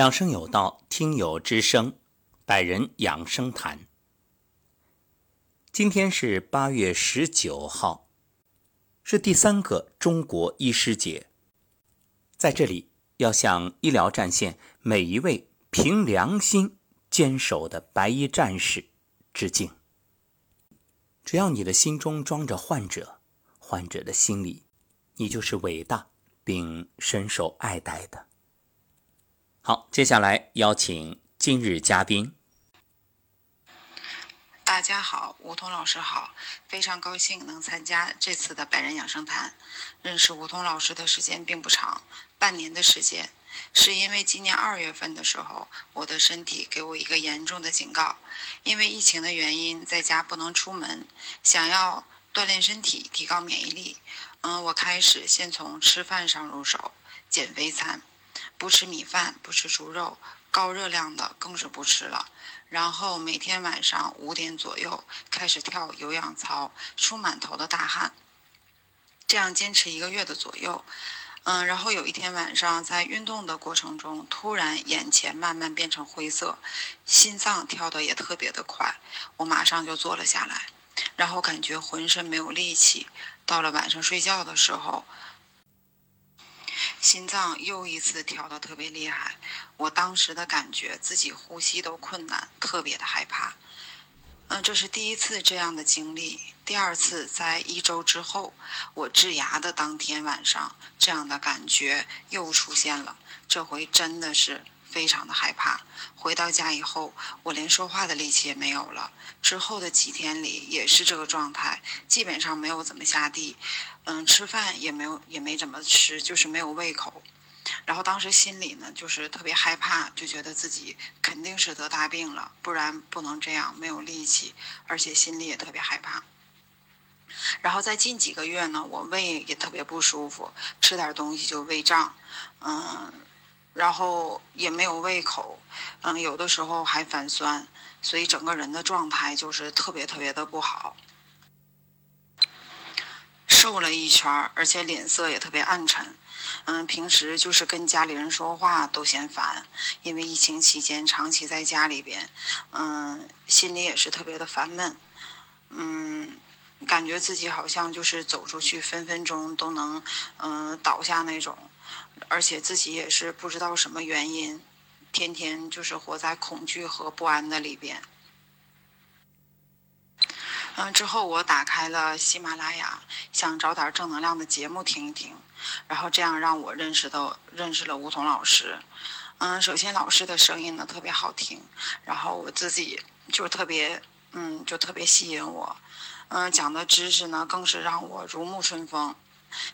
养生有道，听友之声，百人养生谈。今天是八月十九号，是第三个中国医师节。在这里，要向医疗战线每一位凭良心坚守的白衣战士致敬。只要你的心中装着患者，患者的心里，你就是伟大并深受爱戴的。好，接下来邀请今日嘉宾。大家好，吴桐老师好，非常高兴能参加这次的百人养生谈。认识吴桐老师的时间并不长，半年的时间，是因为今年二月份的时候，我的身体给我一个严重的警告，因为疫情的原因，在家不能出门，想要锻炼身体，提高免疫力。嗯，我开始先从吃饭上入手，减肥餐。不吃米饭，不吃猪肉，高热量的更是不吃了。然后每天晚上五点左右开始跳有氧操，出满头的大汗。这样坚持一个月的左右，嗯，然后有一天晚上在运动的过程中，突然眼前慢慢变成灰色，心脏跳得也特别的快，我马上就坐了下来，然后感觉浑身没有力气。到了晚上睡觉的时候。心脏又一次跳得特别厉害，我当时的感觉自己呼吸都困难，特别的害怕。嗯，这是第一次这样的经历。第二次在一周之后，我治牙的当天晚上，这样的感觉又出现了。这回真的是。非常的害怕，回到家以后，我连说话的力气也没有了。之后的几天里也是这个状态，基本上没有怎么下地，嗯，吃饭也没有，也没怎么吃，就是没有胃口。然后当时心里呢，就是特别害怕，就觉得自己肯定是得大病了，不然不能这样，没有力气，而且心里也特别害怕。然后在近几个月呢，我胃也特别不舒服，吃点东西就胃胀，嗯。然后也没有胃口，嗯，有的时候还反酸，所以整个人的状态就是特别特别的不好，瘦了一圈而且脸色也特别暗沉，嗯，平时就是跟家里人说话都嫌烦，因为疫情期间长期在家里边，嗯，心里也是特别的烦闷，嗯，感觉自己好像就是走出去分分钟都能，嗯，倒下那种。而且自己也是不知道什么原因，天天就是活在恐惧和不安的里边。嗯，之后我打开了喜马拉雅，想找点正能量的节目听一听，然后这样让我认识到认识了梧桐老师。嗯，首先老师的声音呢特别好听，然后我自己就特别嗯就特别吸引我，嗯讲的知识呢更是让我如沐春风。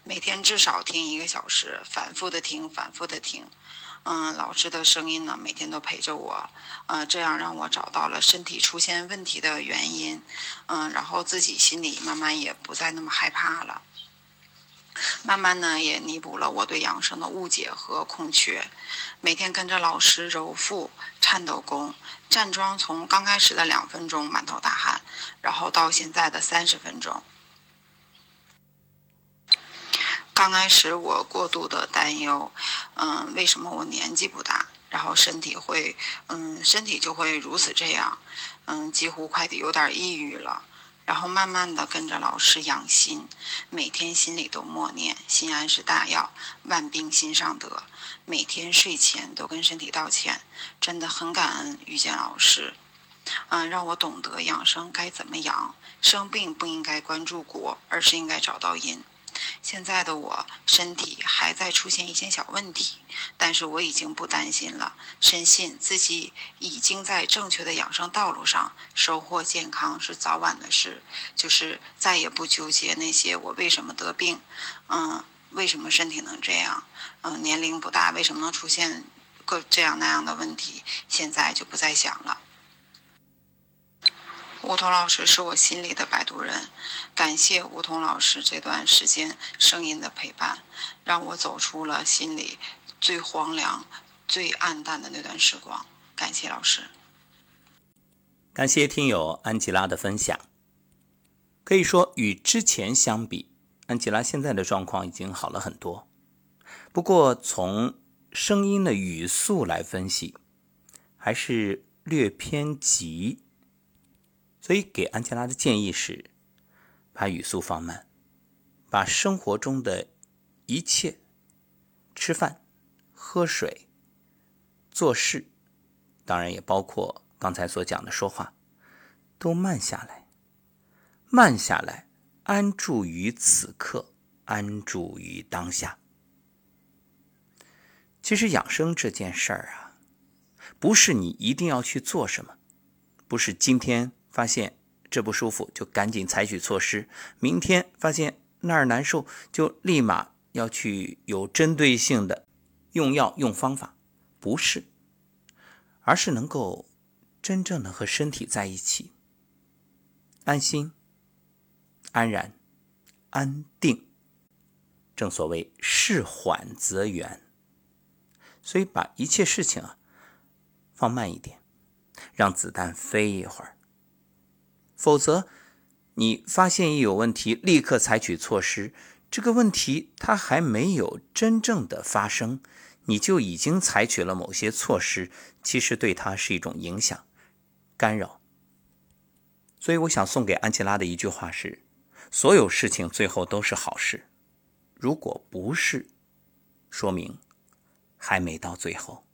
每天至少听一个小时，反复的听，反复的听。嗯，老师的声音呢，每天都陪着我。嗯，这样让我找到了身体出现问题的原因。嗯，然后自己心里慢慢也不再那么害怕了。慢慢呢，也弥补了我对养生的误解和空缺。每天跟着老师揉腹、颤抖功、站桩，从刚开始的两分钟满头大汗，然后到现在的三十分钟。刚开始我过度的担忧，嗯，为什么我年纪不大，然后身体会，嗯，身体就会如此这样，嗯，几乎快的有点抑郁了。然后慢慢的跟着老师养心，每天心里都默念“心安是大药，万病心上得”。每天睡前都跟身体道歉，真的很感恩遇见老师，嗯，让我懂得养生该怎么养，生病不应该关注果，而是应该找到因。现在的我身体还在出现一些小问题，但是我已经不担心了，深信自己已经在正确的养生道路上，收获健康是早晚的事，就是再也不纠结那些我为什么得病，嗯，为什么身体能这样，嗯，年龄不大为什么能出现各这样那样的问题，现在就不再想了。梧桐老师是我心里的摆渡人，感谢梧桐老师这段时间声音的陪伴，让我走出了心里最荒凉、最暗淡的那段时光。感谢老师，感谢听友安吉拉的分享。可以说，与之前相比，安吉拉现在的状况已经好了很多。不过，从声音的语速来分析，还是略偏急。所以给安吉拉的建议是，把语速放慢，把生活中的一切，吃饭、喝水、做事，当然也包括刚才所讲的说话，都慢下来，慢下来，安住于此刻，安住于当下。其实养生这件事儿啊，不是你一定要去做什么，不是今天。发现这不舒服，就赶紧采取措施。明天发现那儿难受，就立马要去有针对性的用药用方法，不是，而是能够真正的和身体在一起，安心、安然、安定。正所谓事缓则圆，所以把一切事情啊放慢一点，让子弹飞一会儿。否则，你发现一有问题，立刻采取措施。这个问题它还没有真正的发生，你就已经采取了某些措施，其实对它是一种影响、干扰。所以，我想送给安琪拉的一句话是：所有事情最后都是好事。如果不是，说明还没到最后。